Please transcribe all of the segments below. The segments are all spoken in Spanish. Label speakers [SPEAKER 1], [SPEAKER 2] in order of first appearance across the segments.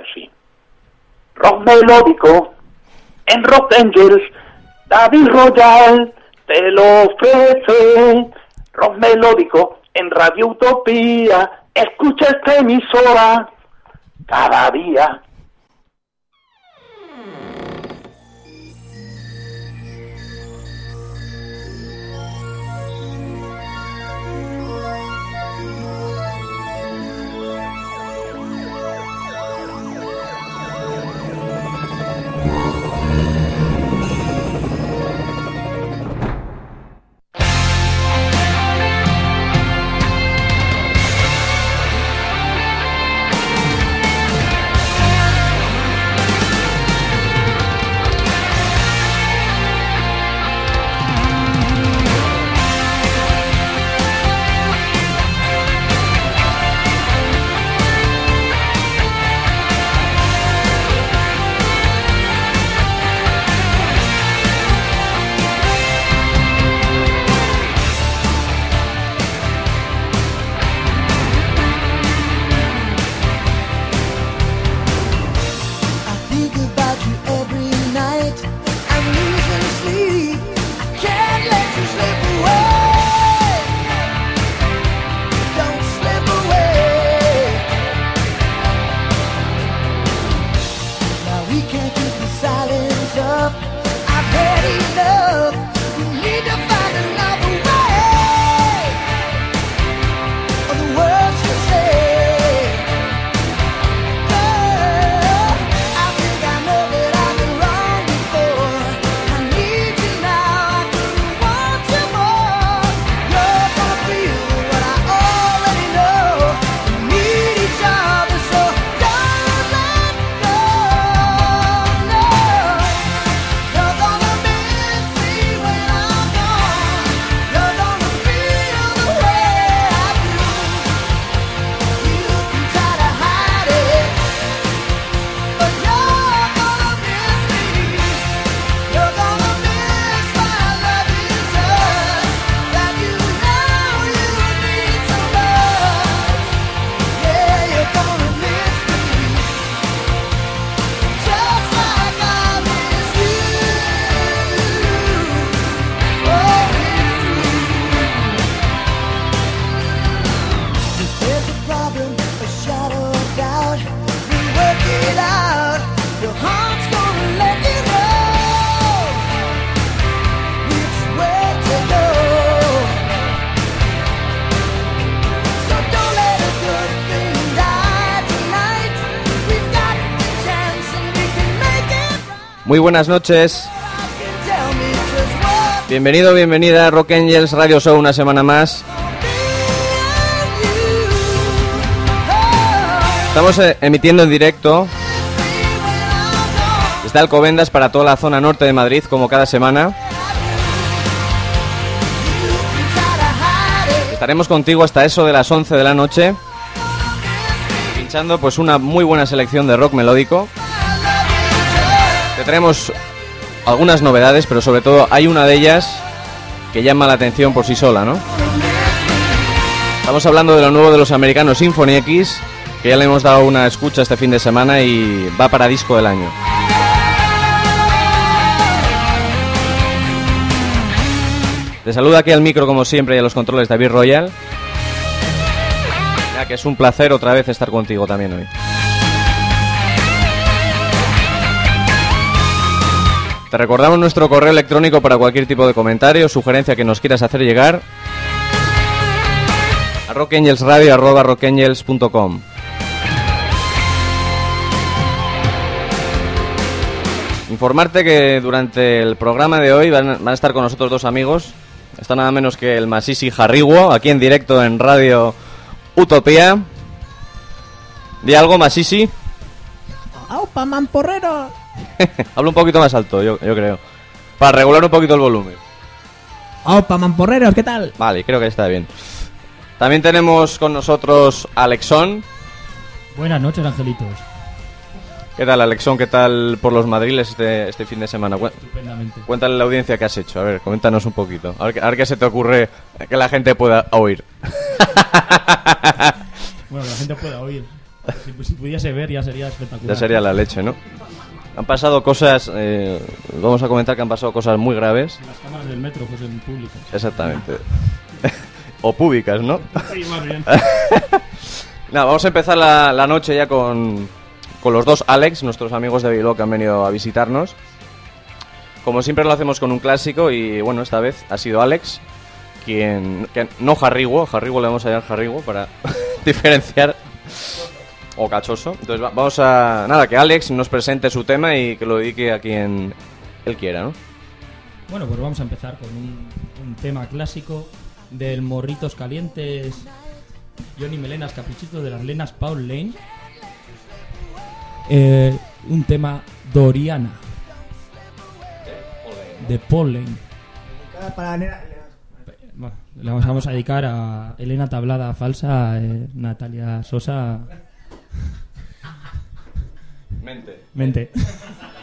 [SPEAKER 1] Así. Rock melódico en Rock Angels, David Royal te lo ofrece. Rock melódico en Radio Utopía, escucha esta emisora cada día.
[SPEAKER 2] Muy buenas noches. Bienvenido, bienvenida a Rock Angels Radio Show una semana más. Estamos eh, emitiendo en directo desde Alcobendas para toda la zona norte de Madrid, como cada semana. Estaremos contigo hasta eso de las 11 de la noche, pinchando pues una muy buena selección de rock melódico. Te traemos algunas novedades, pero sobre todo hay una de ellas que llama la atención por sí sola, ¿no? Estamos hablando de lo nuevo de los americanos Symphony X, que ya le hemos dado una escucha este fin de semana y va para disco del año. Te saluda aquí al micro como siempre y a los controles David Royal. Ya que es un placer otra vez estar contigo también hoy. Te recordamos nuestro correo electrónico para cualquier tipo de comentario o sugerencia que nos quieras hacer llegar a rockangelsradio arroba rockangels.com. Informarte que durante el programa de hoy van, a estar con nosotros dos amigos. Está nada menos que el Masisi Jarriguo, aquí en directo en Radio Utopía. Di algo, Masisi.
[SPEAKER 3] ¡Aupa, mamporrero!
[SPEAKER 2] Habla un poquito más alto, yo, yo creo. Para regular un poquito el volumen.
[SPEAKER 3] ¡Aupa, mamporreros! ¿Qué tal?
[SPEAKER 2] Vale, creo que está bien. También tenemos con nosotros a Alexón.
[SPEAKER 4] Buenas noches, angelitos.
[SPEAKER 2] ¿Qué tal, Alexón? ¿Qué tal por los madriles este, este fin de semana?
[SPEAKER 4] Estupendamente.
[SPEAKER 2] Cuéntale a la audiencia qué has hecho. A ver, coméntanos un poquito. A ver, qué- a ver qué se te ocurre que la gente pueda oír.
[SPEAKER 4] Bueno, la gente pueda oír. Si, si pudiese ver ya sería espectacular.
[SPEAKER 2] Ya sería la leche, ¿no? Han pasado cosas, eh, vamos a comentar que han pasado cosas muy graves.
[SPEAKER 4] Las cámaras del metro fuesen públicas.
[SPEAKER 2] Exactamente. o públicas, ¿no?
[SPEAKER 4] Sí, más bien.
[SPEAKER 2] Nada, vamos a empezar la, la noche ya con, con los dos Alex, nuestros amigos de Bilbao que han venido a visitarnos. Como siempre lo hacemos con un clásico y bueno, esta vez ha sido Alex quien... Que, no Jarrigo, Jarrigo le vamos a llamar Jarrigo para diferenciar. O cachoso. Entonces va- vamos a... Nada, que Alex nos presente su tema y que lo dedique a quien él quiera, ¿no?
[SPEAKER 4] Bueno, pues vamos a empezar con un, tema clásico del Morritos Calientes, Johnny Melenas, Caprichito de las Lenas, Paul Lane. Eh, un tema Doriana. De Paul Lane. Vamos, vamos a dedicar a Elena Tablada Falsa, eh, Natalia Sosa.
[SPEAKER 2] Mente.
[SPEAKER 4] Mente.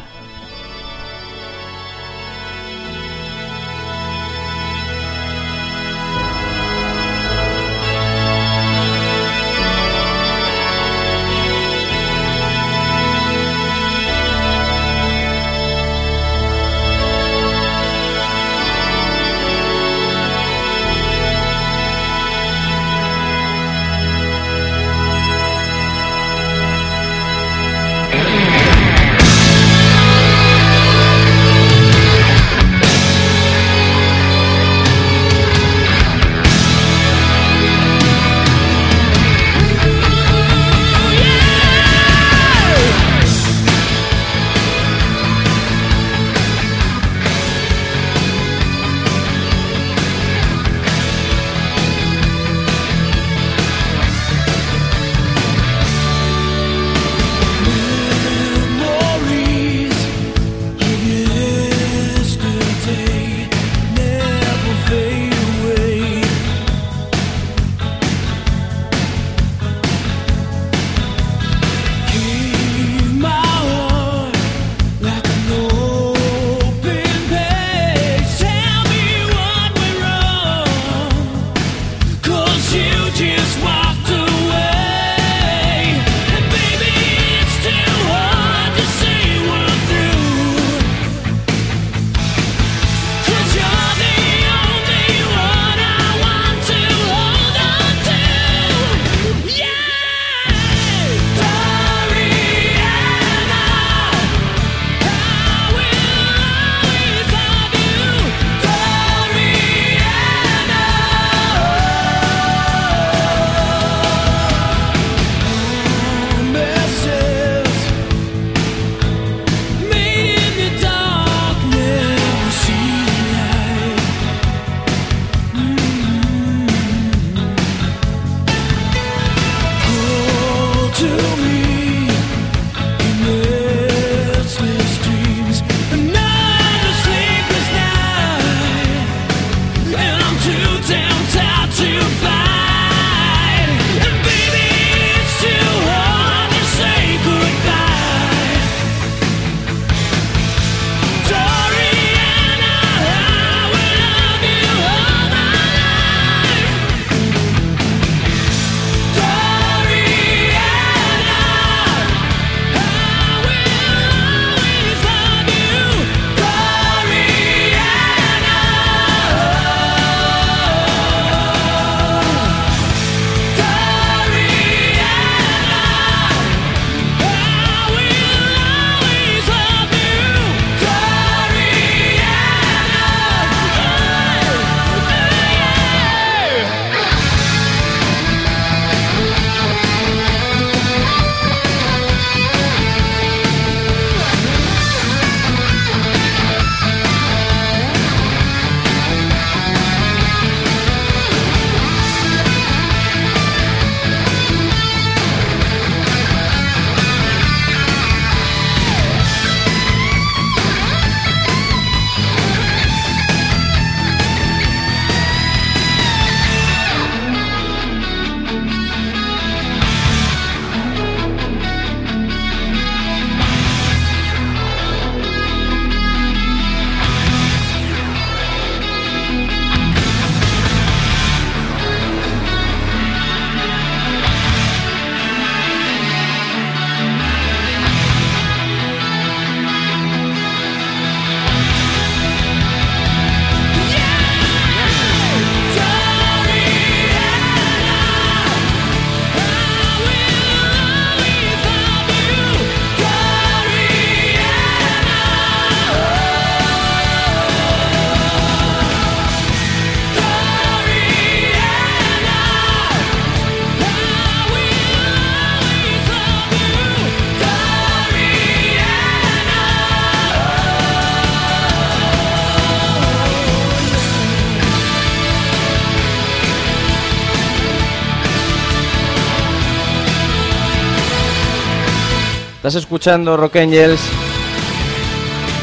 [SPEAKER 2] Estás escuchando Rock Angels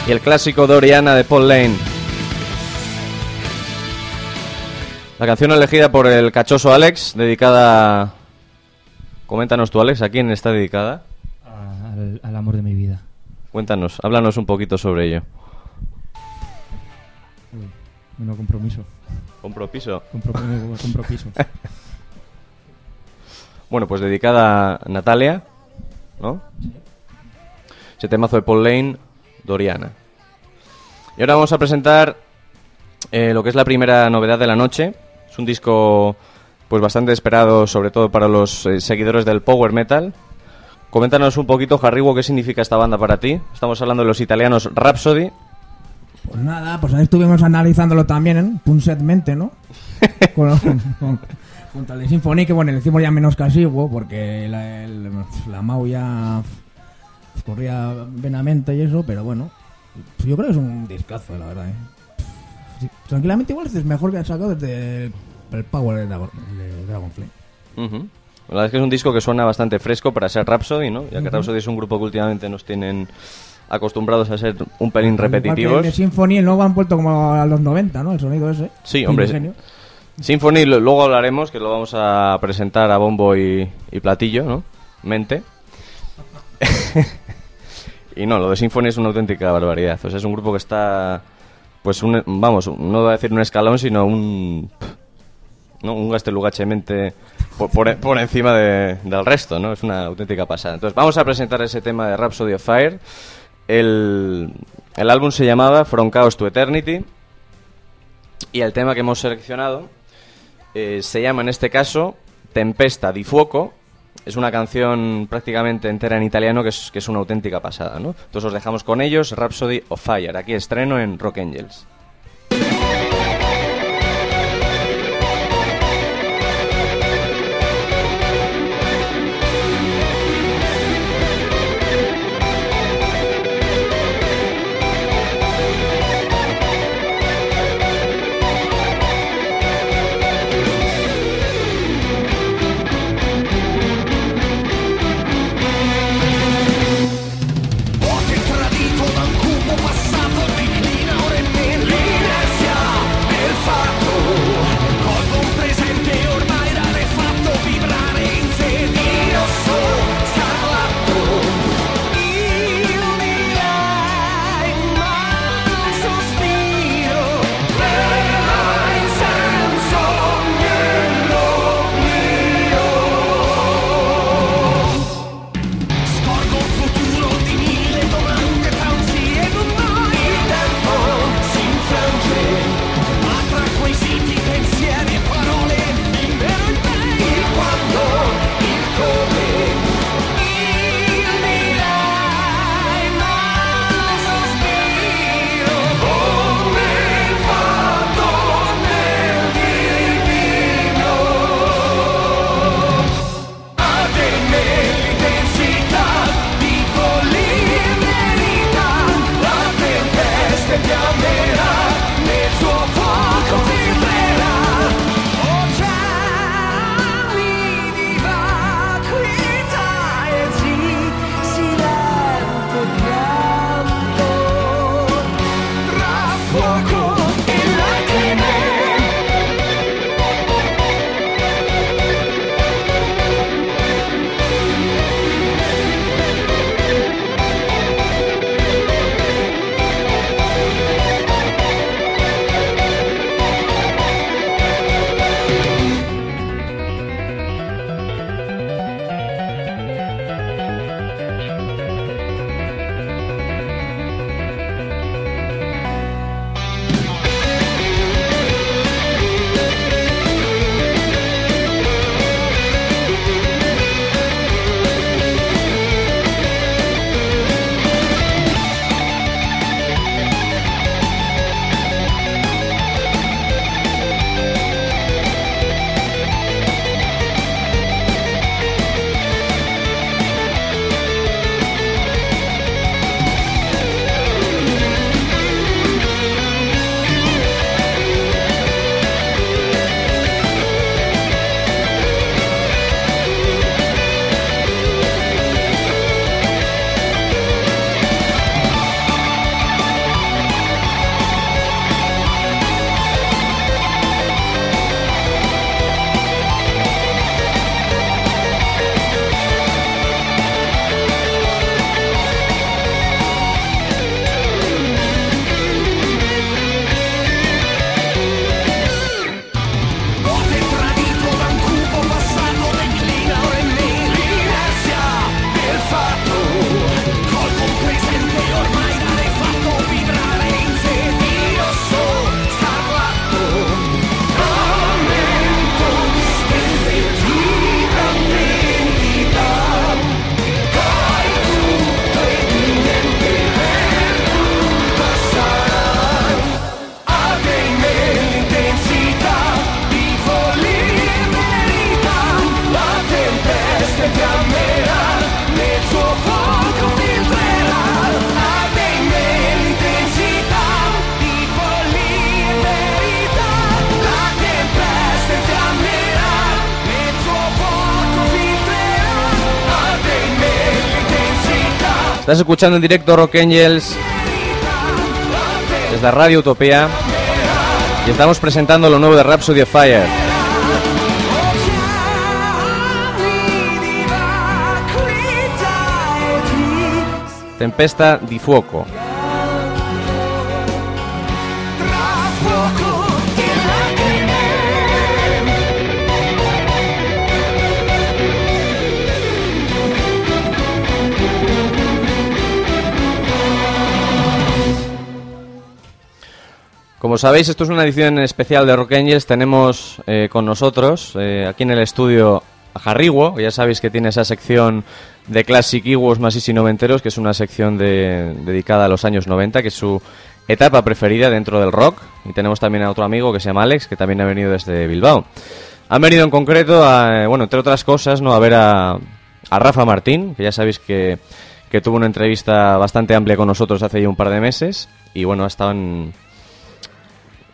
[SPEAKER 2] y el clásico Doriana de Paul Lane. La canción elegida por el cachoso Alex, dedicada... Coméntanos tú, Alex, ¿a quién está dedicada?
[SPEAKER 4] Al, al amor de mi vida.
[SPEAKER 2] Cuéntanos, háblanos un poquito sobre ello.
[SPEAKER 4] Uy, menos compromiso.
[SPEAKER 2] Compro piso.
[SPEAKER 4] Compro, compromiso.
[SPEAKER 2] Bueno, pues dedicada a Natalia, ¿no? Ese temazo de Paul Lane, Doriana. Y ahora vamos a presentar eh, lo que es la primera novedad de la noche. Es un disco pues bastante esperado, sobre todo para los eh, seguidores del power metal. Coméntanos un poquito, Harrigo, qué significa esta banda para ti. Estamos hablando de los italianos Rhapsody.
[SPEAKER 3] Pues nada, pues ahí estuvimos analizándolo también, ¿eh? Punsetmente, ¿no? con, con- junto al de Symphony, que bueno, le hicimos ya menos casiguo, porque la, el- la Mau ya corría venamente y eso, pero bueno, pues yo creo que es un discazo, la verdad, ¿eh? Sí, tranquilamente igual es mejor que ha sacado desde el, el Power de, Dragon- de.
[SPEAKER 2] Ujú. La verdad es que es un disco que suena bastante fresco para ser Rhapsody, ¿no? Ya que Rhapsody es un grupo que últimamente nos tienen acostumbrados a ser un pelín repetitivos.
[SPEAKER 3] De Symphony, el nuevo han vuelto como a los 90, ¿no? El sonido ese.
[SPEAKER 2] Sí, hombre. Symphony, luego hablaremos, que lo vamos a presentar a bombo y, y platillo, ¿no? Mente. y no, lo de Symphony es una auténtica barbaridad. O sea, es un grupo que está, pues, un, vamos, no voy a decir un escalón, sino un... ¿no? Un gastelugachemente por, por, por encima de- del resto, ¿no? Es una auténtica pasada. Entonces, vamos a presentar ese tema de Rhapsody of Fire. El, el álbum se llamaba From Chaos to Eternity. Y el tema que hemos seleccionado eh, se llama en este caso Tempesta di Fuoco. Es una canción prácticamente entera en italiano que es, una auténtica pasada, ¿no? Entonces os dejamos con ellos, Rhapsody of Fire. Aquí estreno en Rock Angels. Estás escuchando en directo Rock Angels desde Radio Utopía y estamos presentando lo nuevo de Rhapsody of Fire. Tempesta di fuoco. Como sabéis, esto es una edición especial de Rock Angels. Tenemos eh, con nosotros, eh, aquí en el estudio, a Jarriguo. que Ya sabéis que tiene esa sección de Classic Iwos más y noventeros, que es una sección de- dedicada a los años 90, que es su etapa preferida dentro del rock. Y tenemos también a otro amigo que se llama Alex, que también ha venido desde Bilbao. Han venido en concreto, a, eh, bueno, entre otras cosas, ¿no? a ver a, a Rafa Martín, que ya sabéis que, que tuvo una entrevista bastante amplia con nosotros hace ya un par de meses. Y bueno, ha estado en,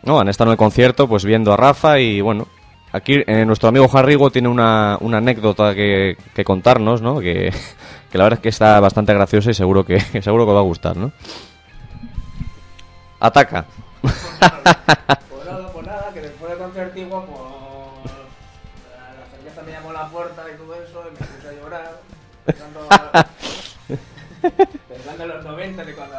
[SPEAKER 2] no, han estado en el concierto pues viendo a Rafa y bueno, aquí eh, nuestro amigo Jarrigo tiene una, una anécdota que, que contarnos, ¿no? Que, que la verdad es que está bastante graciosa y seguro que seguro que va a gustar, ¿no? Ataca.
[SPEAKER 3] Pues nada, pues nada, que después del concertivo, pues. La cerveza me llamó a la puerta y todo eso, y me puse a llorar. Pensando, pensando en los 90, de, cuando,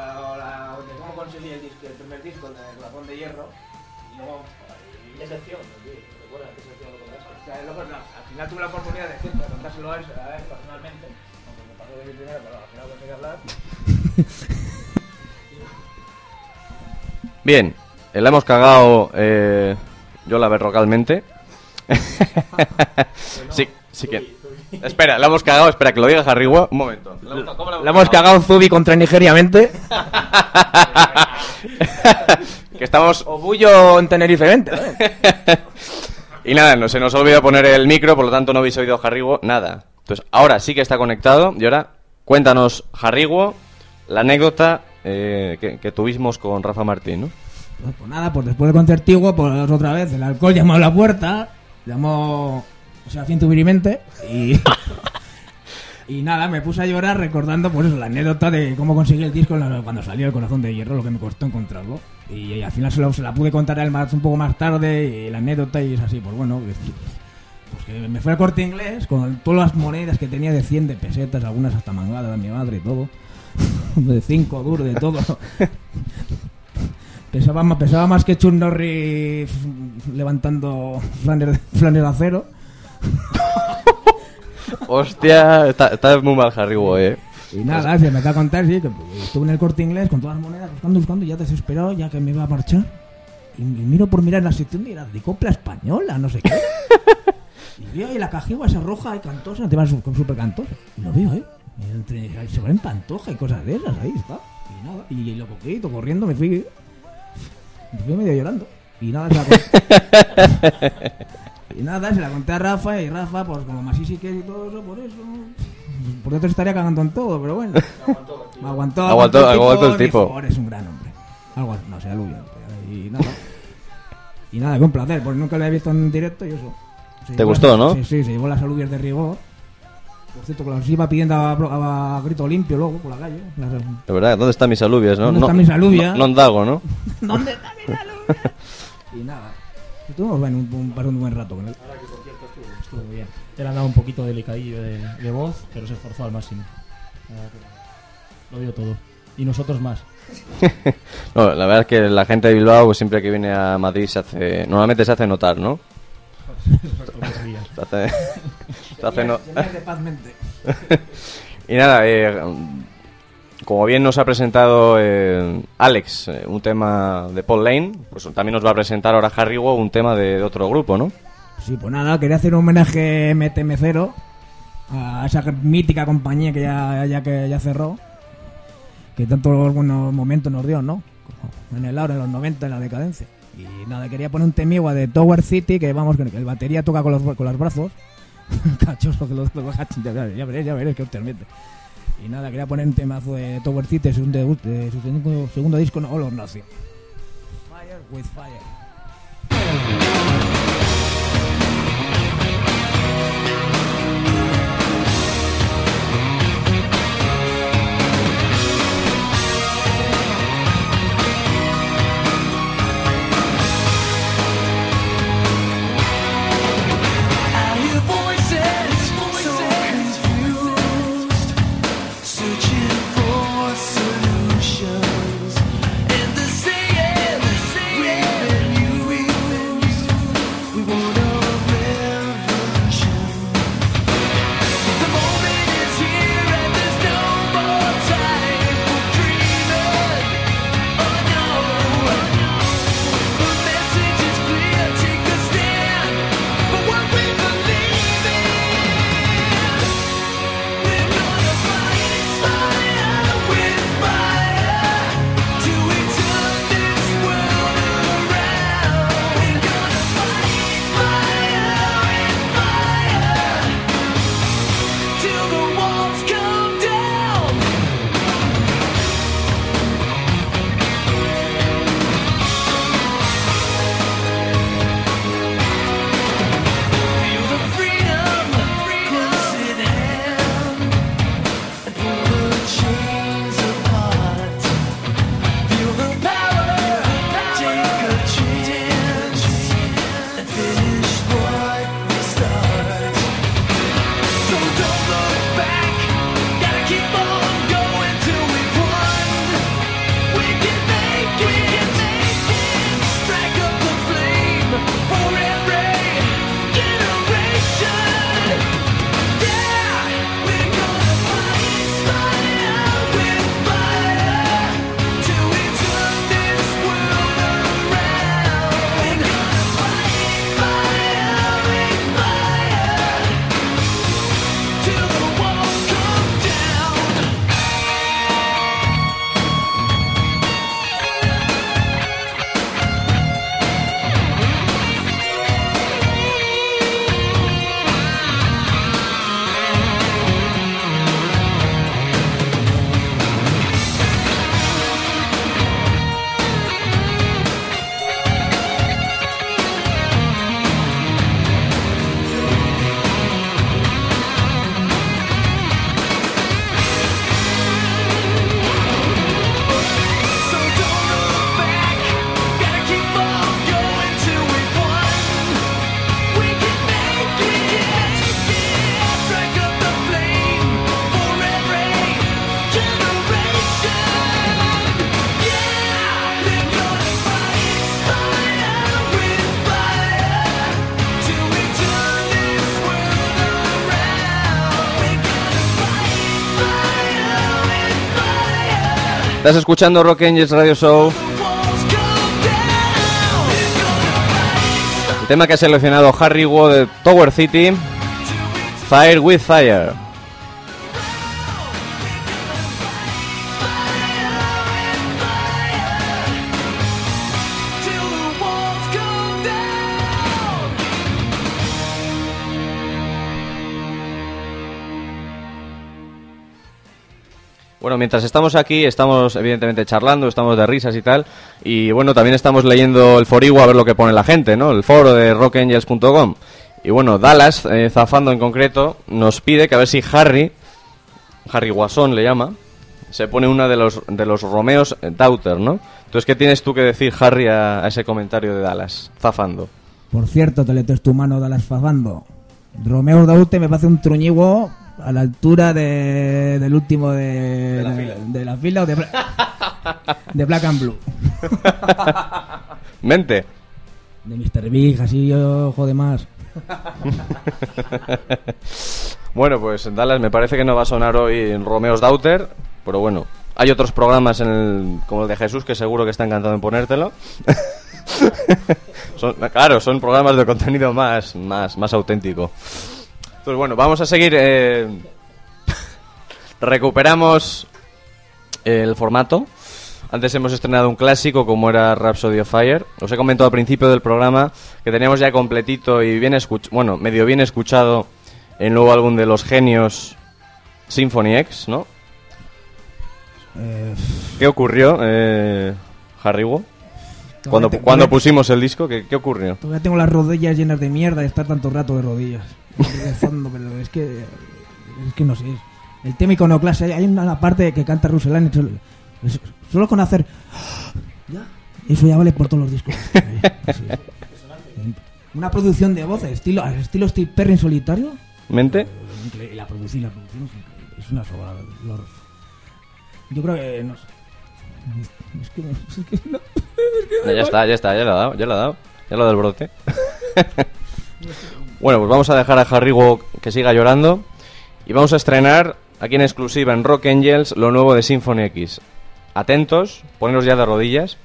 [SPEAKER 2] Bien, eh, la hemos cagado eh, yo la verrocalmente. sí, sí que. Espera, la hemos cagado, espera que lo diga Jarrigo. Un momento. ¿Cómo
[SPEAKER 3] La hemos cagado Zubi contra nigeriamente.
[SPEAKER 2] que estamos
[SPEAKER 3] O Bullo en Tenerife 20. ¿eh?
[SPEAKER 2] Y nada, no se nos ha olvidado poner el micro, por lo tanto no habéis oído a nada. Entonces, ahora sí que está conectado. Y ahora, cuéntanos, Jarrigo, la anécdota eh, que, que tuvimos con Rafa Martín, ¿no?
[SPEAKER 3] Pues, pues nada, pues después del concertigo, pues otra vez el alcohol llamó a la puerta, llamó, o sea, cientubirimente, y, y nada, me puse a llorar recordando, pues eso, la anécdota de cómo conseguí el disco cuando salió el corazón de hierro, lo que me costó encontrarlo. Y, al final se, lo- se la pude contar a él más, un poco más tarde, y la anécdota, y es así, pues bueno, que, pues que me fue al corte inglés con todas las monedas que tenía de 100 de pesetas, algunas hasta mangadas de mi madre y todo. De 5 duros, de todo. Pesaba más, pesaba más que Chuck Norris levantando de acero.
[SPEAKER 2] Hostia, está, está muy mal Jarrigo, eh.
[SPEAKER 3] Y nada, se me da a contar, sí, que estuve en el corte inglés con todas las monedas buscando, buscando, y ya desesperado, ya que me iba a marchar. Y, y miro por mirar la sección de, era de copla española, no sé qué. Y veo ahí la cajigua esa roja y cantosa, encima su- súper cantosa. Y lo veo, ¿eh? Y entre, se va en pantoja y cosas de esas, ahí está. Y nada, y, lo poquito, corriendo, me fui. Me fui medio llorando. Y nada, se la conté. y nada, se la conté a Rafa y Rafa, pues como más sí que y todo eso, por eso. Por dentro estaría cagando en todo, pero bueno. Me aguantó,
[SPEAKER 2] Aguantó- aguantó el
[SPEAKER 3] dijo,
[SPEAKER 2] tipo.
[SPEAKER 3] "Joder, es un gran hombre. Algo así, no sé, aluvión. Y nada. Y nada, que un placer, porque nunca lo he visto en directo y eso. Se
[SPEAKER 2] ¿Te gustó, no?
[SPEAKER 3] Sí, sí, se llevó las alubias de rigor. Por cierto, que las iba pidiendo a, a- a grito limpio luego por la calle.
[SPEAKER 2] De verdad, ¿dónde están mis alubias, no?
[SPEAKER 3] ¿Dónde
[SPEAKER 2] no,
[SPEAKER 3] están mis alubias?
[SPEAKER 2] No, no ondago, ¿no?
[SPEAKER 3] ¿Dónde está mi alubia? y nada. Estuvimos bueno, un, un, un buen rato con él.
[SPEAKER 4] Estuvo muy bien. Él andaba un poquito delicadillo de, de voz, pero se esforzó al máximo. La verdad que Lo dio todo. Y nosotros más.
[SPEAKER 2] No, la verdad es que la gente de Bilbao, pues, siempre que viene a Madrid, se hace. Normalmente se hace notar, ¿no?
[SPEAKER 4] Todos los días.
[SPEAKER 2] Se hace. se hace no-
[SPEAKER 3] Señales de paz mente.
[SPEAKER 2] Y nada, eh, como bien nos ha presentado eh, Alex, eh, un tema de Paul Lane, pues también nos va a presentar ahora Harry Wo un tema de, de otro grupo, ¿no?
[SPEAKER 3] Sí, pues nada, quería hacer un homenaje MTM0 a esa mítica compañía que ya, ya que ya cerró, que tantos buenos momentos nos dio, ¿no? En el aro, en los 90, en la decadencia. Y nada, quería poner un temigua de Tower City, que vamos, que el batería toca con los, con los brazos. Cachoso que lo, lo- ya, veréis, ya veréis que os termite. Y nada, quería poner un temazo de Tower City, su segundo, disco, All or Nothing. Fire with Fire.
[SPEAKER 2] Estás escuchando Rock Angels Radio Show. El tema que ha seleccionado Harry Wo de Tower City, Fire with Fire. Bueno, mientras estamos aquí, estamos evidentemente charlando, estamos de risas y tal. Y bueno, también estamos leyendo el forigo a ver lo que pone la gente, ¿no? El foro de rockangels.com. Y bueno, Dallas, eh, Zafando en concreto, nos pide que a ver si Harry, Harry Guasón le llama, se pone una de los, de los Romeos Daughter, ¿no? Entonces, ¿qué tienes tú que decir, Harry, a, a ese comentario de Dallas, Zafando?
[SPEAKER 3] Por cierto, teletesto humano Dallas Fafando. Romeo Daute me parece un truñigo a la altura de, del último de, de- de la fila o de, Bla- de Black and Blue.
[SPEAKER 2] Mente.
[SPEAKER 3] De Mr. Big, así yo jode más.
[SPEAKER 2] Bueno, pues Dallas me parece que no va a sonar hoy Romeo's Daughter, pero bueno, hay otros programas en el, como el de Jesús que seguro que está encantado en ponértelo. Son- claro, son programas de contenido más, más, más auténtico. Entonces, bueno, vamos a seguir. eh, recuperamos el formato. Antes hemos estrenado un clásico como era Rhapsody of Fire. Os he comentado al principio del programa que teníamos ya completito y bien escuchado, bueno, medio bien escuchado el nuevo álbum de los genios Symphony X, ¿no?
[SPEAKER 3] Eh,
[SPEAKER 2] ¿Qué ocurrió, eh, Harrigo? Cuando,
[SPEAKER 3] te-
[SPEAKER 2] cuando pusimos el disco, ¿qué, qué ocurrió?
[SPEAKER 3] Todavía tengo las rodillas llenas de mierda de estar tanto rato de rodillas. Rezando, pero es que. Es que no sé. El tema iconoclasta, hay una parte que canta Russell solo, con hacer. Eso ya vale por todos los discos. Sí. Una producción de voces, estilo, estilo Steve Perry en solitario.
[SPEAKER 2] ¿Mente?
[SPEAKER 3] La producción, la producción es increíble. Es una sobra. Yo creo que. No sé. Es que, es que no.
[SPEAKER 2] Ya, ya está, ya está, ya lo ha dado, ya lo ha dado. Ya lo ha dado el brote. Bueno, pues vamos a dejar a Harrigo que siga llorando. Y vamos a estrenar aquí en exclusiva en Rock Angels lo nuevo de Symphony X. Atentos, poneros ya de rodillas.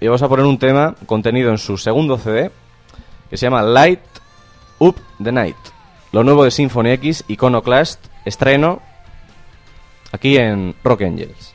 [SPEAKER 2] Y vamos a poner un tema contenido en su segundo CD que se llama Light Up the Night. Lo nuevo de Symphony X, Iconoclast, estreno aquí en Rock Angels.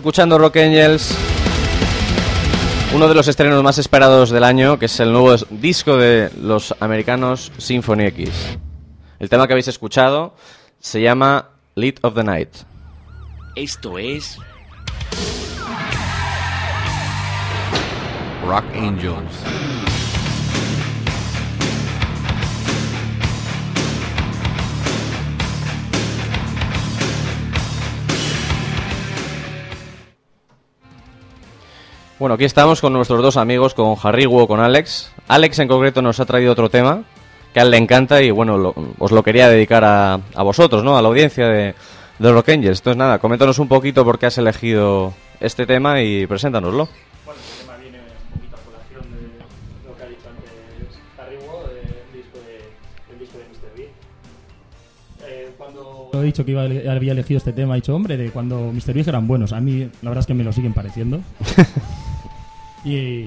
[SPEAKER 2] Escuchando Rock Angels, uno de los estrenos más esperados del año, que es el nuevo disco de los americanos Symphony X. El tema que habéis escuchado se llama Lead of the Night.
[SPEAKER 5] Esto es
[SPEAKER 6] Rock Angels.
[SPEAKER 2] Bueno, aquí estamos con nuestros dos amigos, con Harrigo, con Alex. Alex en concreto nos ha traído otro tema que a él le encanta y bueno, lo- os lo quería dedicar a, a vosotros, ¿no? A la audiencia de, de Rock Angels. Entonces nada, coméntanos un poquito por qué has elegido este tema y preséntanoslo.
[SPEAKER 7] Bueno, este tema viene un poquito a colación de lo que ha dicho antes del disco de, del disco de Mr. Eh, cuando he dicho que iba, había elegido este tema, he dicho, hombre, de cuando Mr. Big eran buenos. A mí, la verdad es que me lo siguen pareciendo. y,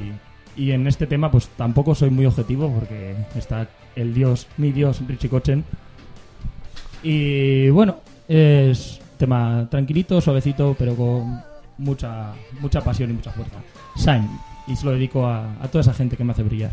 [SPEAKER 7] y en este tema, pues tampoco soy muy objetivo porque está el dios, mi dios, Richie Kochen. Y bueno, es tema tranquilito, suavecito, pero con mucha, mucha pasión y mucha fuerza. Shine, y se lo dedico a toda esa gente que me hace brillar.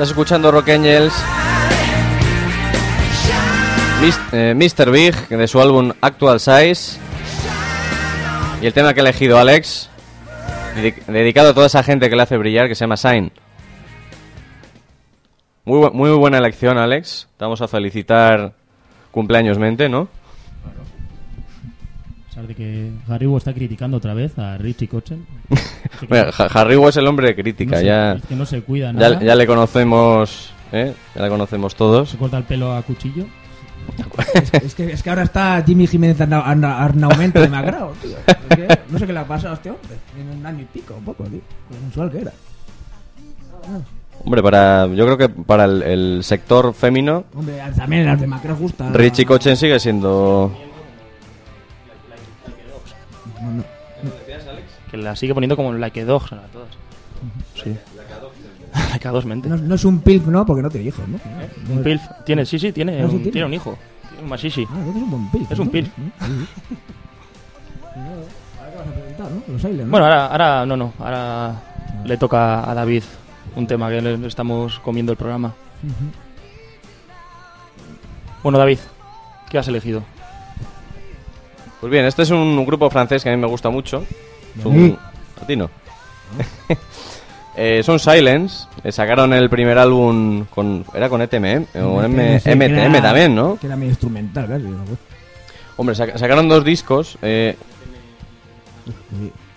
[SPEAKER 2] Estás escuchando Rock Angels, Mis- eh, Mr. Big, de su álbum Actual Size. Y el tema que ha elegido Alex, dedic- dedicado a toda esa gente que le hace brillar, que se llama Sign. Muy, bu- muy buena elección, Alex. Te vamos a felicitar cumpleañosmente, ¿no?
[SPEAKER 4] A pesar de que Garrigo está criticando otra vez a Richie
[SPEAKER 2] Mira, Ja- Harrigo es el hombre de crítica,
[SPEAKER 4] no se-
[SPEAKER 2] ya,
[SPEAKER 4] dice que no se cuida nada.
[SPEAKER 2] ya, ya le conocemos, ¿eh? Ya le conocemos todos.
[SPEAKER 4] Se corta el pelo a cuchillo.
[SPEAKER 3] Es que, es que ahora está Jimmy Jiménez Arna- Arna- Arnaumento de Magrao, tío. Es que no sé qué le ha pasado a este hombre. Tiene un año y pico, un poco, tío. Lo mensual que era.
[SPEAKER 2] Hombre, para, yo creo que para el, el sector fémino,
[SPEAKER 3] Hombre, también las de Macro gusta.
[SPEAKER 2] Richie Kochen sigue siendo...
[SPEAKER 3] No, no.
[SPEAKER 8] Que la sigue poniendo como like a dog, a todas. Sí. Like a dog, mente.
[SPEAKER 3] No, no es un pilf, ¿no? Porque no tiene hijos, ¿no?
[SPEAKER 8] Un
[SPEAKER 3] No-
[SPEAKER 8] pilf. Tiene, sí, sí, tiene,
[SPEAKER 3] Ah, sí,
[SPEAKER 8] un,
[SPEAKER 3] tiene.
[SPEAKER 8] tiene un hijo. Tiene un mashishi.
[SPEAKER 3] Ah, es un buen pilf.
[SPEAKER 8] Es un pilf.
[SPEAKER 3] Sí, sí. Y nada, Ahora que vas a presentar, ¿no? Los Island, ¿no?
[SPEAKER 8] Bueno, ahora, ahora no, no. Ahora le toca a David un tema que le le estamos comiendo el programa. Bueno, David, ¿qué has elegido?
[SPEAKER 2] Pues bien, este es un grupo francés que a mí me gusta mucho. Es un-
[SPEAKER 3] Sí.
[SPEAKER 2] A ti no. Eh, son Silence, eh, sacaron el primer álbum con... ¿Era con ETM? O M-
[SPEAKER 3] sí, que
[SPEAKER 2] MTM
[SPEAKER 3] era-
[SPEAKER 2] también, ¿no?
[SPEAKER 3] Que era medio instrumental, casi. ¿no?
[SPEAKER 2] Hombre, saca- sacaron dos discos. eh,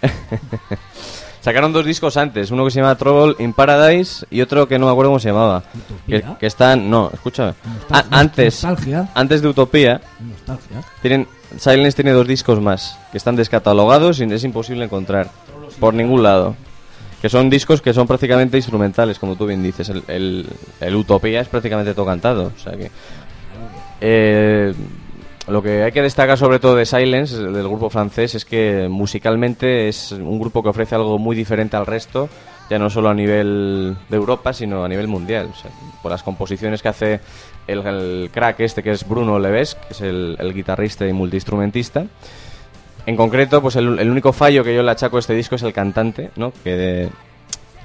[SPEAKER 2] sacaron dos discos antes. Uno que se llama Trouble in Paradise y otro que no me acuerdo cómo se llamaba. Que, que están... No, escúchame.
[SPEAKER 3] Nostal-
[SPEAKER 2] antes,
[SPEAKER 3] Nostalgia.
[SPEAKER 2] antes de Utopía,
[SPEAKER 3] Nostalgia.
[SPEAKER 2] tienen Silence tiene dos discos más que están descatalogados y es imposible encontrar por ningún lado. Que son discos que son prácticamente instrumentales, como tú bien dices. El, el- el Utopía es prácticamente todo cantado. O sea que. Eh, lo que hay que destacar sobre todo de Silence, del grupo francés, es que musicalmente es un grupo que ofrece algo muy diferente al resto, ya no solo a nivel de Europa, sino a nivel mundial. O sea, por las composiciones que hace el, el crack este, que es Bruno Leves, que es el, el guitarrista y multiinstrumentista. En concreto, pues el, el único fallo que yo le achaco a este disco es el cantante, ¿no? Que,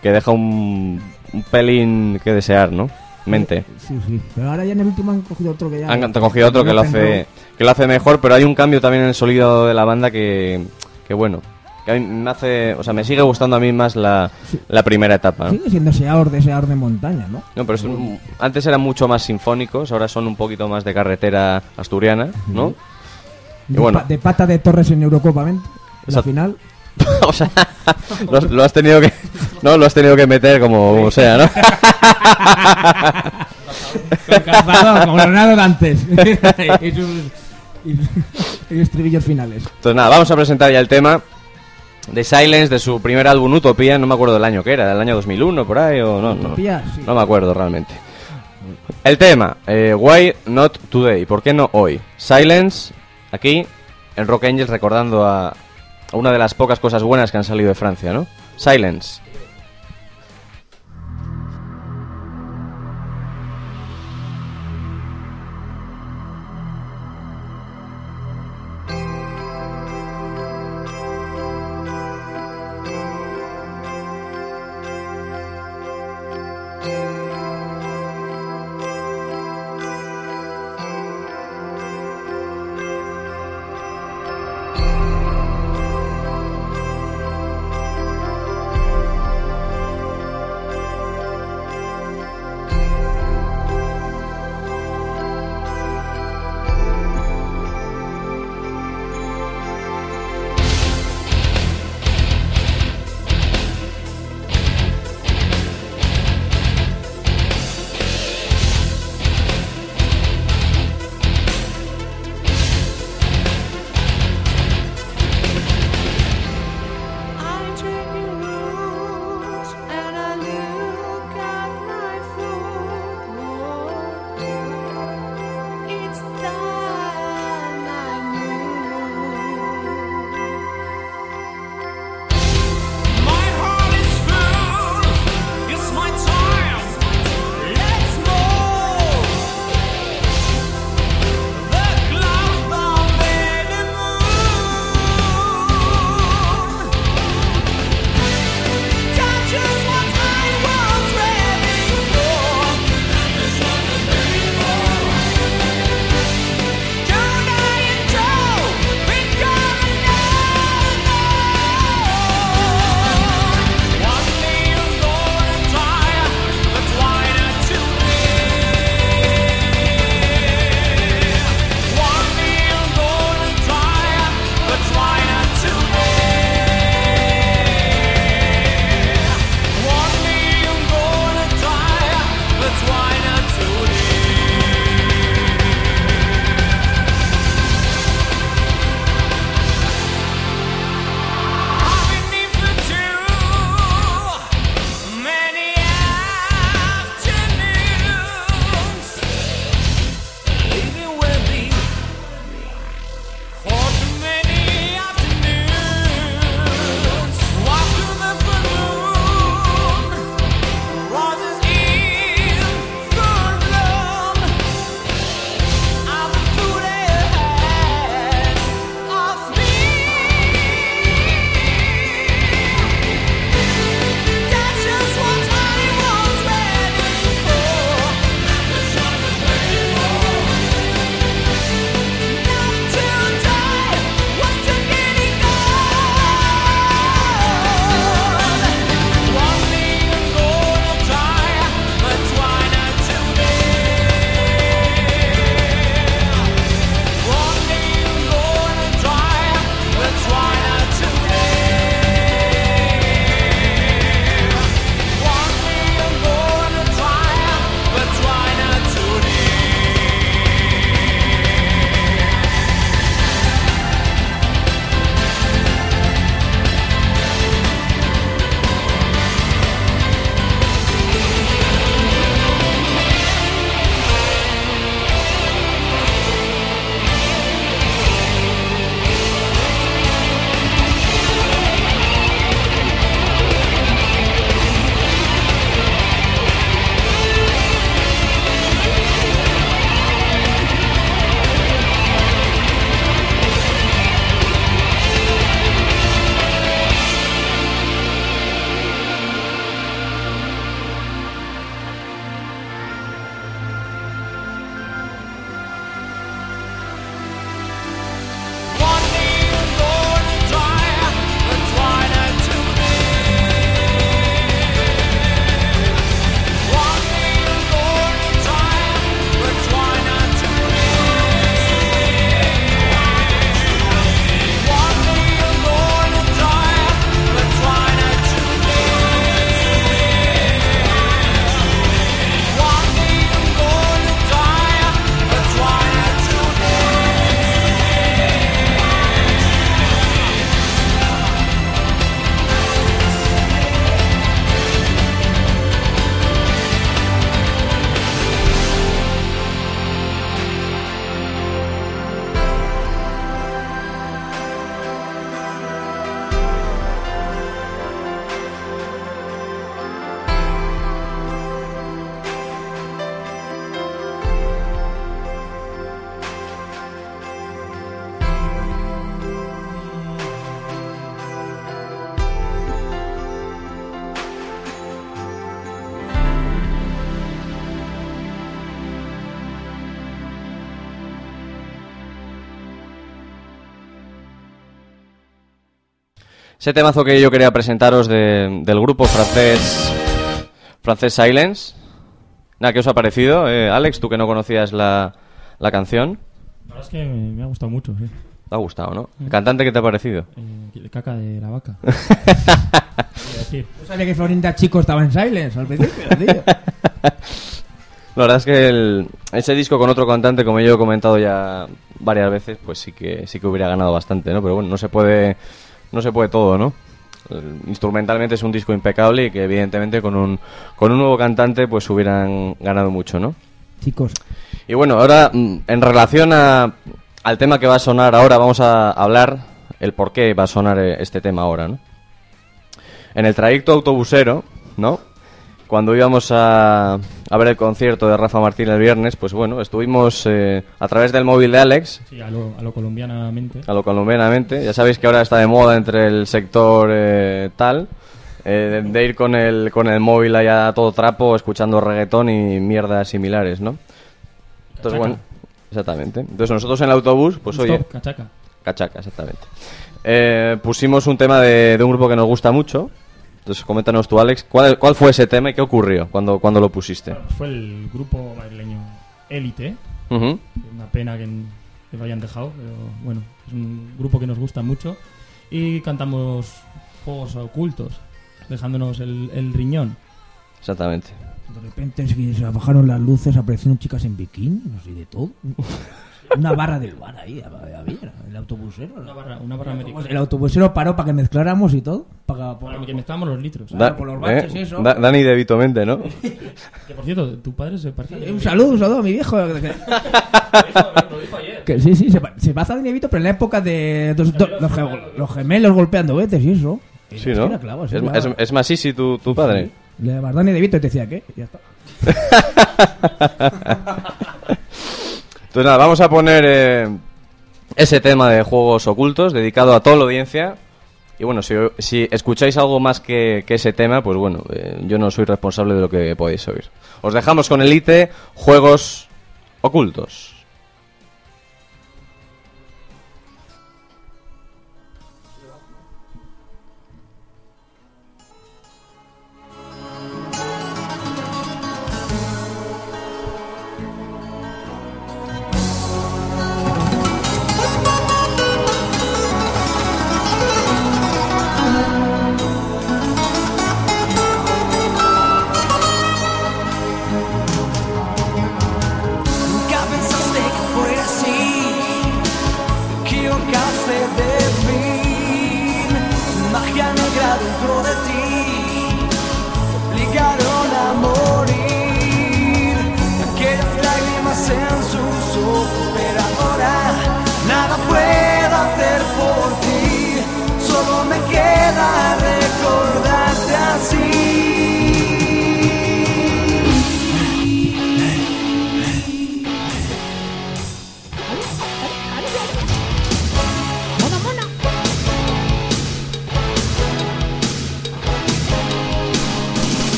[SPEAKER 2] que deja un, un pelín que desear, ¿no? Mente.
[SPEAKER 3] Sí, sí. Pero ahora ya en el último han cogido otro que ya.
[SPEAKER 2] Han cogido otro que lo hace que lo hace mejor, pero hay un cambio también en el sonido de la banda que, que bueno, que a mí me hace, o sea, me sigue gustando a mí más la, la primera etapa. ¿no?
[SPEAKER 3] Sigue siendo ese Aor de de montaña, ¿no?
[SPEAKER 2] No, pero es antes eran mucho más sinfónicos, ahora son un poquito más de carretera asturiana, ¿no? Y
[SPEAKER 3] De,
[SPEAKER 2] bueno.
[SPEAKER 3] pa- de pata de Torres en Eurocopa, ¿ven? La final.
[SPEAKER 2] o sea, lo has tenido que no, lo has tenido que meter como, como sea, ¿no?
[SPEAKER 3] Con cazador, como Leonardo de antes. y sus, y y estribillos finales.
[SPEAKER 2] Entonces nada, vamos a presentar ya el tema de Silence de su primer álbum Utopía, no me acuerdo del año que era, del año 2001 por ahí o no, no,
[SPEAKER 3] Utopía, sí.
[SPEAKER 2] no me acuerdo realmente. El tema, eh, Why Not Today, ¿por qué no hoy? Silence, aquí en Rock Angels recordando a una de las pocas cosas buenas que han salido de Francia, ¿no? Silence. Ese temazo que yo quería presentaros de- del grupo francés francés Silence. Nada, ¿qué os ha parecido? Eh, Alex, tú que no conocías la, la canción.
[SPEAKER 4] La verdad es que me, me ha gustado mucho, sí.
[SPEAKER 2] Te ha gustado, ¿no? ¿El cantante qué te ha parecido?
[SPEAKER 4] Eh, el caca de la vaca.
[SPEAKER 3] No sabía que Florinda Chico estaba en Silence al principio, tío.
[SPEAKER 2] La verdad es que el- ese disco con otro cantante, como yo he comentado ya varias veces, pues sí que sí que hubiera ganado bastante, ¿no? Pero bueno, no se puede no se puede todo, ¿no? Instrumentalmente es un disco impecable y que evidentemente con un con un nuevo cantante pues hubieran ganado mucho, ¿no?
[SPEAKER 3] Chicos,
[SPEAKER 2] Y bueno, ahora mm, en relación a, al tema que va a sonar ahora, vamos a hablar el por qué va a sonar eh, este tema ahora, ¿no? En el trayecto autobusero, ¿no? Cuando íbamos a, a ver el concierto de Rafa Martín el viernes, pues bueno, estuvimos eh, a través del móvil de Alex,
[SPEAKER 4] Sí, a lo, a lo colombianamente.
[SPEAKER 2] a lo colombianamente. Ya sabéis que ahora está de moda entre el sector eh, tal, eh, de, de ir con el, con el móvil allá a todo trapo, escuchando reggaetón y mierdas similares, ¿no? Entonces,
[SPEAKER 4] Cachaca.
[SPEAKER 2] bueno, exactamente. Entonces nosotros en el autobús, pues
[SPEAKER 4] Stop,
[SPEAKER 2] oye,
[SPEAKER 4] cachaca.
[SPEAKER 2] cachaca, exactamente. Eh, pusimos un tema de, de un grupo que nos gusta mucho. Entonces, coméntanos tú, Alex, ¿cuál, cuál fue ese tema y qué ocurrió cuando, cuando lo pusiste?
[SPEAKER 4] Bueno, fue el grupo madrileño Élite. Una pena que, que lo hayan dejado, pero bueno, es un grupo que nos gusta mucho. Y cantamos juegos ocultos, dejándonos el, el riñón.
[SPEAKER 2] Exactamente.
[SPEAKER 3] de repente se bajaron las luces, aparecieron chicas en bikini, no sé, de todo. Una barra del bar ahí, había, el autobusero.
[SPEAKER 4] Una barra, una barra americana.
[SPEAKER 3] El autobusero paró para que mezcláramos y todo. Para,
[SPEAKER 4] Para que mezclamos los litros.
[SPEAKER 3] Da- por los baches y eso.
[SPEAKER 2] Da- Dani de Vito Mente, ¿no?
[SPEAKER 4] Que por cierto, tu padre se parece. a-
[SPEAKER 3] Un saludo, un saludo a mi viejo. que-
[SPEAKER 4] Lo dijo- lo dijo ayer.
[SPEAKER 3] Que sí, sí, se, pa- se pasa de Nevito, pero en la época de dos- do- los, ge- los gemelos golpeando veces y eso.
[SPEAKER 2] Sí, ¿no?
[SPEAKER 3] Era clavo, sí,
[SPEAKER 2] es, es, es más easy tu, tu padre.
[SPEAKER 3] Le llamaba Dani De Vito y te decía, ¿qué? Ya está.
[SPEAKER 2] Entonces nada, vamos a poner eh, ese tema de juegos ocultos dedicado a toda la audiencia. Y bueno, si, escucháis algo más que, que ese tema, pues bueno, eh, yo no soy responsable de lo que podéis oír. Os dejamos con Elite, juegos ocultos.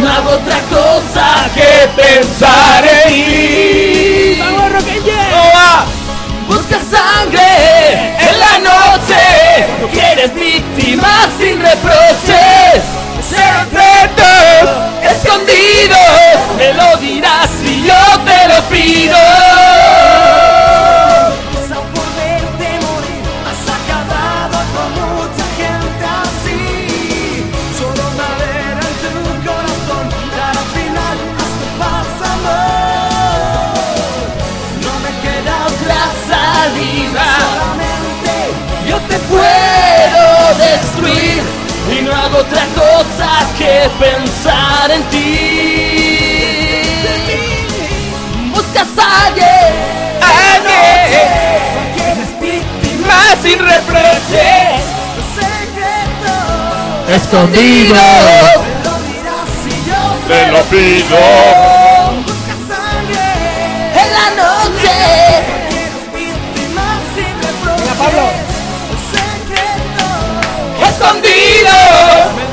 [SPEAKER 7] No hago otra cosa que pensar en ti. ¡Vamos, Busca sangre en la noche. No quieres víctimas sin reproches. Secretos escondidos. Me lo dirás si yo te lo pido. que pensar en ti. Buscas a alguien, alguien, más sin reproches,
[SPEAKER 4] escondido.
[SPEAKER 7] Te lo pido. Buscas en la noche.
[SPEAKER 2] Escondido.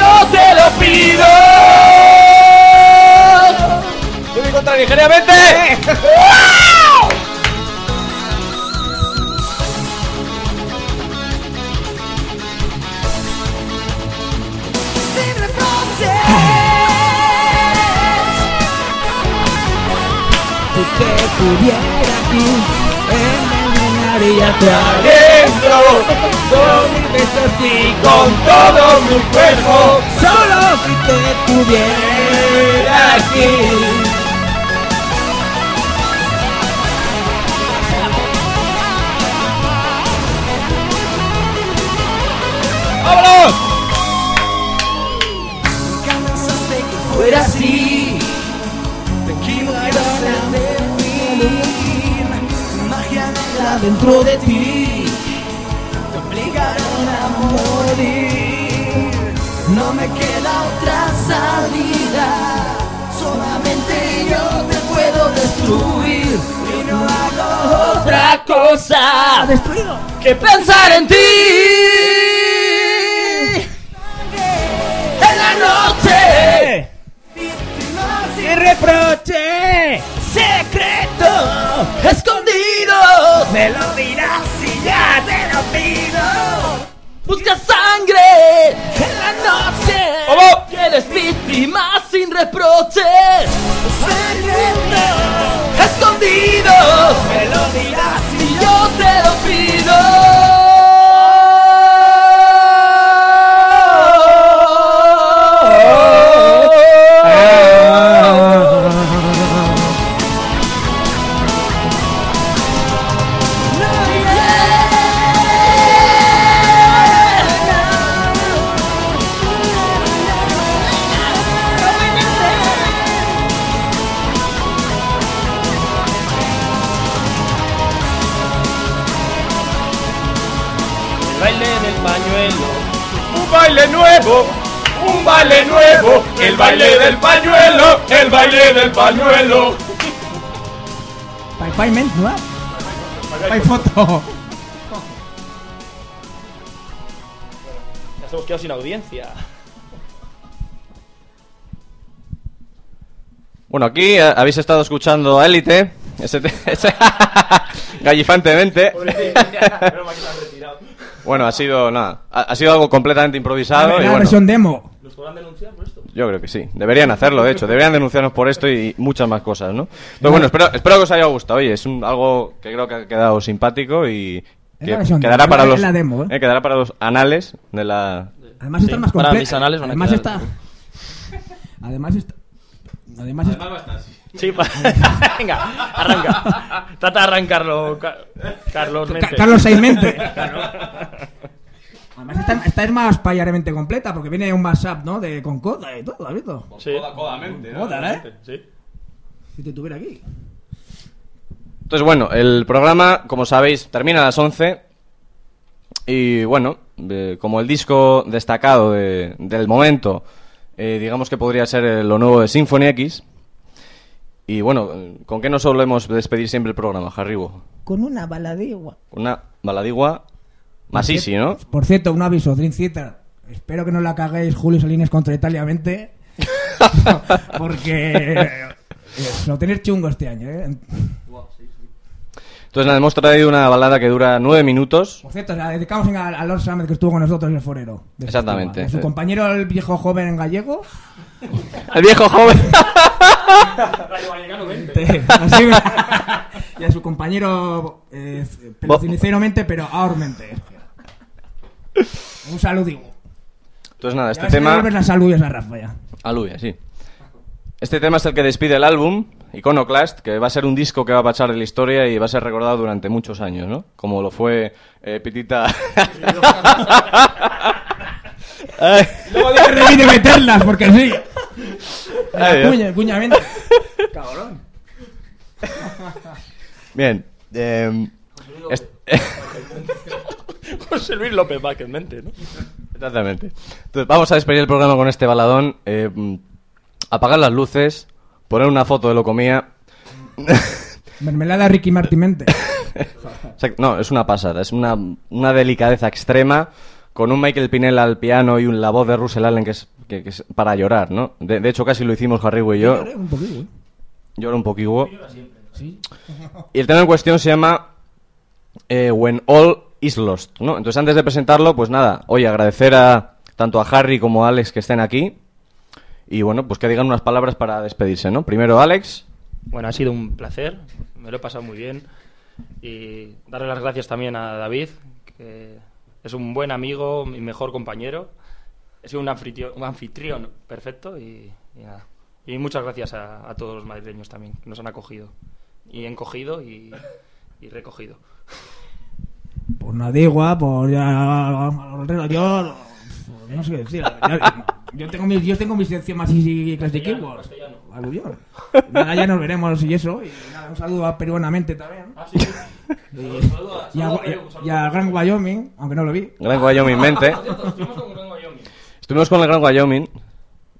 [SPEAKER 2] Y yo te lo pido. Subir contra ligeramente.
[SPEAKER 7] Sin reproches.
[SPEAKER 3] Si te pudiera aquí envenenaría tu
[SPEAKER 2] Adentro, con mis besos y con todo mi cuerpo.
[SPEAKER 3] Solo si te pudiera aquí
[SPEAKER 2] ¡Vámonos!
[SPEAKER 7] Cansaste que fuera así. Te equivocaste de mí. Magia dentro de ti. No me queda otra salida. Solamente yo te puedo destruir. Y no hago otra cosa. Que pensar en ti. En la noche.
[SPEAKER 3] ¡Sin reproche!
[SPEAKER 7] secreto escondido. Me lo dirás si ya te lo pido. Busca sangre en la noche.
[SPEAKER 2] ¿Cómo?
[SPEAKER 7] Quieres víctima sin reproches. Secreto escondido. Me lo dirás si yo te lo pido.
[SPEAKER 8] Baile
[SPEAKER 2] nuevo, el baile del pañuelo, el baile del pañuelo.
[SPEAKER 3] Pai Pai Men, ¿no? Pai Foto.
[SPEAKER 8] Ya nos hemos quedado sin audiencia.
[SPEAKER 2] Bueno, aquí eh, habéis estado escuchando a Élite, ese, te- ese- gallifantemente. Bueno, ha sido nada, ha, ha sido algo completamente improvisado y
[SPEAKER 3] La
[SPEAKER 2] bueno,
[SPEAKER 3] versión demo.
[SPEAKER 8] ¿Nos podrán denunciar por esto?
[SPEAKER 2] yo creo que sí. Deberían hacerlo, de hecho, deberían denunciarnos por esto y muchas más cosas, ¿no? Pero bueno, espero, espero que os haya gustado. Oye, es un, algo que creo que ha quedado simpático y que quedará
[SPEAKER 3] demo,
[SPEAKER 2] para los
[SPEAKER 3] demo, ¿eh?
[SPEAKER 2] eh, quedará para los anales de la
[SPEAKER 3] Además
[SPEAKER 8] Sí,
[SPEAKER 3] está más
[SPEAKER 8] para
[SPEAKER 3] completa.
[SPEAKER 8] mis anales van a
[SPEAKER 3] Además
[SPEAKER 8] quedar.
[SPEAKER 3] está. Además está. Además está.
[SPEAKER 8] Sí, venga, arranca. Trata de arrancarlo, Ca- Carlos
[SPEAKER 3] Ca-
[SPEAKER 8] Mente.
[SPEAKER 3] Carlos Seimente. Además esta, esta es más payaramente completa porque viene un WhatsApp, ¿no? De con coda y todo, ¿has visto?
[SPEAKER 8] Sí.
[SPEAKER 3] Coda, ¿eh?
[SPEAKER 8] Sí.
[SPEAKER 3] Si te tuviera aquí.
[SPEAKER 2] Entonces, bueno, el programa, como sabéis, termina a las 11. Y bueno, eh, como el disco destacado de- del momento, eh, digamos que podría ser eh, lo nuevo de Symphony X. Y bueno, eh, ¿con qué nos solemos despedir siempre el programa, Jarribo?
[SPEAKER 3] Con una baladigua.
[SPEAKER 2] Con una baladigua masisi, ¿no?
[SPEAKER 3] Por cierto, un aviso, Dream Theater. Espero que no la caguéis Julio Salines contra Italiamente. porque eh, lo tenéis chungo este año, ¿eh?
[SPEAKER 2] Entonces, nada, hemos traído una balada que dura nueve minutos.
[SPEAKER 3] Por cierto, la dedicamos a, a Lord Samet que estuvo con nosotros en el forero.
[SPEAKER 2] Exactamente.
[SPEAKER 3] A su compañero, el viejo joven en gallego.
[SPEAKER 2] El viejo joven.
[SPEAKER 3] Y a su compañero eh, pero ahormente. Un saludo.
[SPEAKER 2] Entonces, nada, este
[SPEAKER 3] Ya
[SPEAKER 2] tema...
[SPEAKER 3] devuelves la salud a Rafa ya.
[SPEAKER 2] Aluya, sí. Este tema es el que despide el álbum, Iconoclast, que va a ser un disco que va a pasar de la historia y va a ser recordado durante muchos años, ¿no? Como lo fue eh, Pitita. Ay,
[SPEAKER 3] Luego dije repite meterlas, porque sí.
[SPEAKER 2] Ay,
[SPEAKER 3] cuña, cuñamente. Cabrón.
[SPEAKER 2] Bien. eh, est-
[SPEAKER 8] José Luis López Vázquez Mente, ¿no?
[SPEAKER 2] Exactamente. Entonces, vamos a despedir el programa con este baladón. eh, mm, apagar las luces, poner una foto de lo comía.
[SPEAKER 3] Mermelada Ricky Martimente.
[SPEAKER 2] No, es una pasada, es una, una delicadeza extrema con un Michael Pinella al piano y un, la voz de Russell Allen que es, que, que es para llorar, ¿no? De, de hecho, casi lo hicimos Harry y yo.
[SPEAKER 3] Lloré Un poquillo, ¿eh?
[SPEAKER 2] Lloro un poquillo.
[SPEAKER 3] Sí.
[SPEAKER 2] Y el tema en cuestión se llama eh, When All Is Lost, ¿no? Entonces, antes de presentarlo, pues nada, oye, agradecer a tanto a Harry como a Alex que estén aquí. Y bueno, pues que digan unas palabras para despedirse, ¿no? Primero Alex.
[SPEAKER 8] Bueno, ha sido un placer, me lo he pasado muy bien. Y darle las gracias también a David, que es un buen amigo, mi mejor compañero. Sido un anfitrión, un anfitrión perfecto y, nada. Y muchas gracias a, todos los madrileños también, que nos han acogido. Y encogido y recogido.
[SPEAKER 3] Pues Nadigua, pues ya. Yo. No sé qué decir. Ya- Yo tengo mi, yo tengo mi sección más y Classic Keyboard. Aluvión. Nada, ya nos veremos y eso. Y nada, un saludo a peruanamente también. Y, y a, y a Gran Wyoming, aunque no lo vi.
[SPEAKER 2] Gran Wyoming mente. Estuvimos con el Gran Wyoming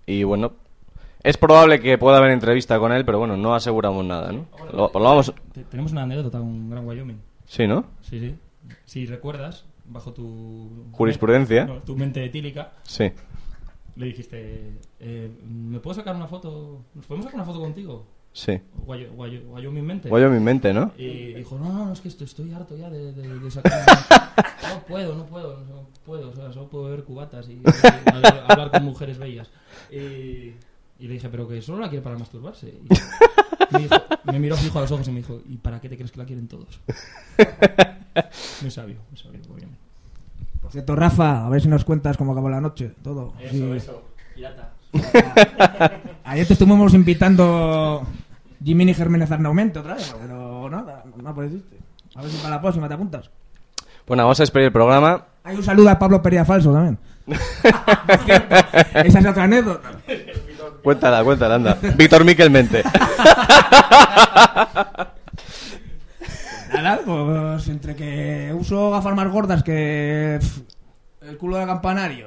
[SPEAKER 2] y bueno, es probable que pueda haber entrevista con él, pero bueno, no aseguramos nada, ¿no? Lo, lo vamos...
[SPEAKER 4] Te- Tenemos una anécdota con Gran Wyoming.
[SPEAKER 2] Sí, ¿no?
[SPEAKER 4] Sí, sí. Si recuerdas, bajo tu...
[SPEAKER 2] Jurisprudencia.
[SPEAKER 4] No, tu mente etílica,
[SPEAKER 2] Sí.
[SPEAKER 4] le dijiste, eh, ¿me puedo sacar una foto? ¿Nos podemos sacar una foto contigo?
[SPEAKER 2] Sí.
[SPEAKER 4] Guayo- Guayo- Wyoming mente.
[SPEAKER 2] Wyoming mente, ¿no?
[SPEAKER 4] Y dijo, no, no, no, es que estoy, estoy harto ya de, de, de sacar... no puedo, no puedo, no puedo, o sea, solo puedo beber cubatas y, y hablar, hablar con mujeres bellas. Y, y le dije, pero que solo la quiere para masturbarse. Y me, dijo- me miró fijo a los ojos y me dijo, ¿y para qué te crees que la quieren todos? Muy sabio, muy sabio, muy bien.
[SPEAKER 3] Por cierto, Rafa, a ver si nos cuentas cómo acabó la noche. Todo. Sí.
[SPEAKER 4] eso, pirata.
[SPEAKER 3] Ayer te estuvimos invitando Jimmy Germénez Arnaumente otra vez, pero nada, no apareciste. A ver si para la próxima te apuntas.
[SPEAKER 2] Bueno, vamos a despedir el programa.
[SPEAKER 3] Hay un saludo a Pablo Perea Falso también. Por cierto, Esa es otra anécdota.
[SPEAKER 2] Cuéntala, cuéntala, anda. Víctor Miquel mente.
[SPEAKER 3] Nada, pues entre que uso gafas más gordas que el culo del campanario.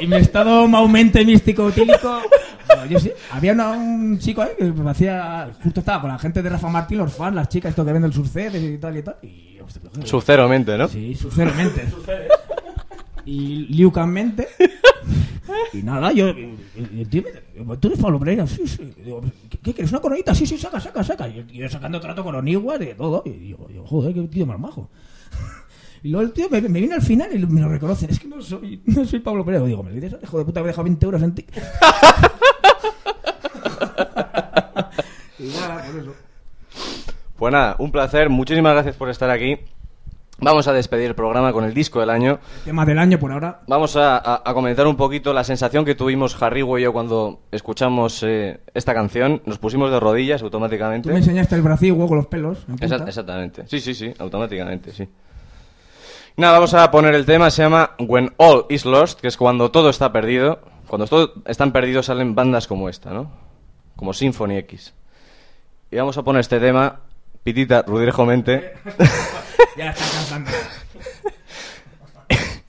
[SPEAKER 3] y, y mi estado maumente místico tílico. bueno, yo sí, había una- un chico ahí que me hacía. Justo estaba con la gente de Rafa Martín, los fans, las chicas, esto que venden Surcedes y tal y tal. Y, hostia, pero qué-
[SPEAKER 2] Su mente, ¿no?
[SPEAKER 3] Sí, sinceramente. y liucamente. Y nada, yo. y- y el tío me- ¿Tú eres Pablo Pereira? Sí, sí. Digo, ¿qué, qué quieres? ¿Una coronita? Sí, sí, saca, saca, saca. Y yo sacando trato con Onigua de todo. Y digo, yo, joder, qué tío más majo. Y luego el tío me, me viene al final y me lo reconocen. Es que no soy, no soy Pablo Pereira. Digo, me lo dices, hijo de puta, me he dejado 20 euros en ti. y nada, por eso.
[SPEAKER 2] Pues nada, un placer. Muchísimas gracias por estar aquí. Vamos a despedir el programa con el disco del año.
[SPEAKER 3] Tema del año por ahora.
[SPEAKER 2] Vamos a, a- a comentar un poquito la sensación que tuvimos Harry y yo cuando escuchamos eh, esta canción. Nos pusimos de rodillas automáticamente.
[SPEAKER 3] Tú me enseñaste el bracigo con los pelos.
[SPEAKER 2] exactamente. Sí, sí, sí, automáticamente, sí. Nada, vamos a poner el tema, se llama When All is Lost, que es cuando todo está perdido. Cuando todo están perdidos salen bandas como esta, ¿no? Como Symphony X. Y vamos a poner este tema, Pitita Rudirejo Mente.
[SPEAKER 3] Ya está cansando.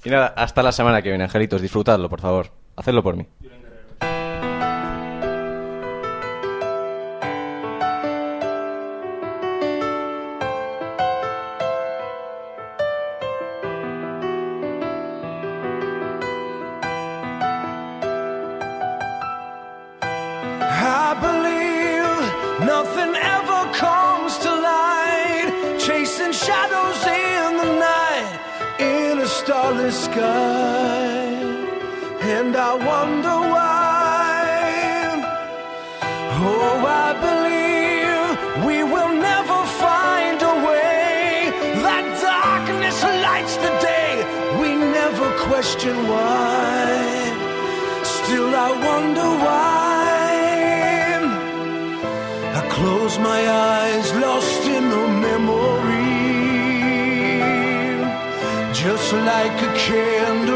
[SPEAKER 2] Y nada, hasta la semana que viene, angelitos. Disfrutadlo, por favor. Hacedlo por mí.
[SPEAKER 7] Close my eyes, lost in a memory. Just like a candle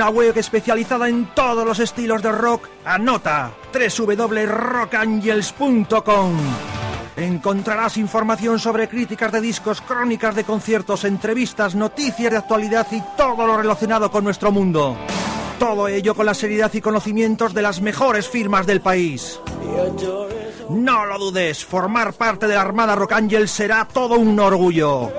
[SPEAKER 9] una web especializada en todos los estilos de rock, anota www.rockangels.com. Encontrarás información sobre críticas de discos, crónicas de conciertos, entrevistas, noticias de actualidad y todo lo relacionado con nuestro mundo. Todo ello con la seriedad y conocimientos de las mejores firmas del país. No lo dudes, formar parte de la Armada Rock Angels será todo un orgullo.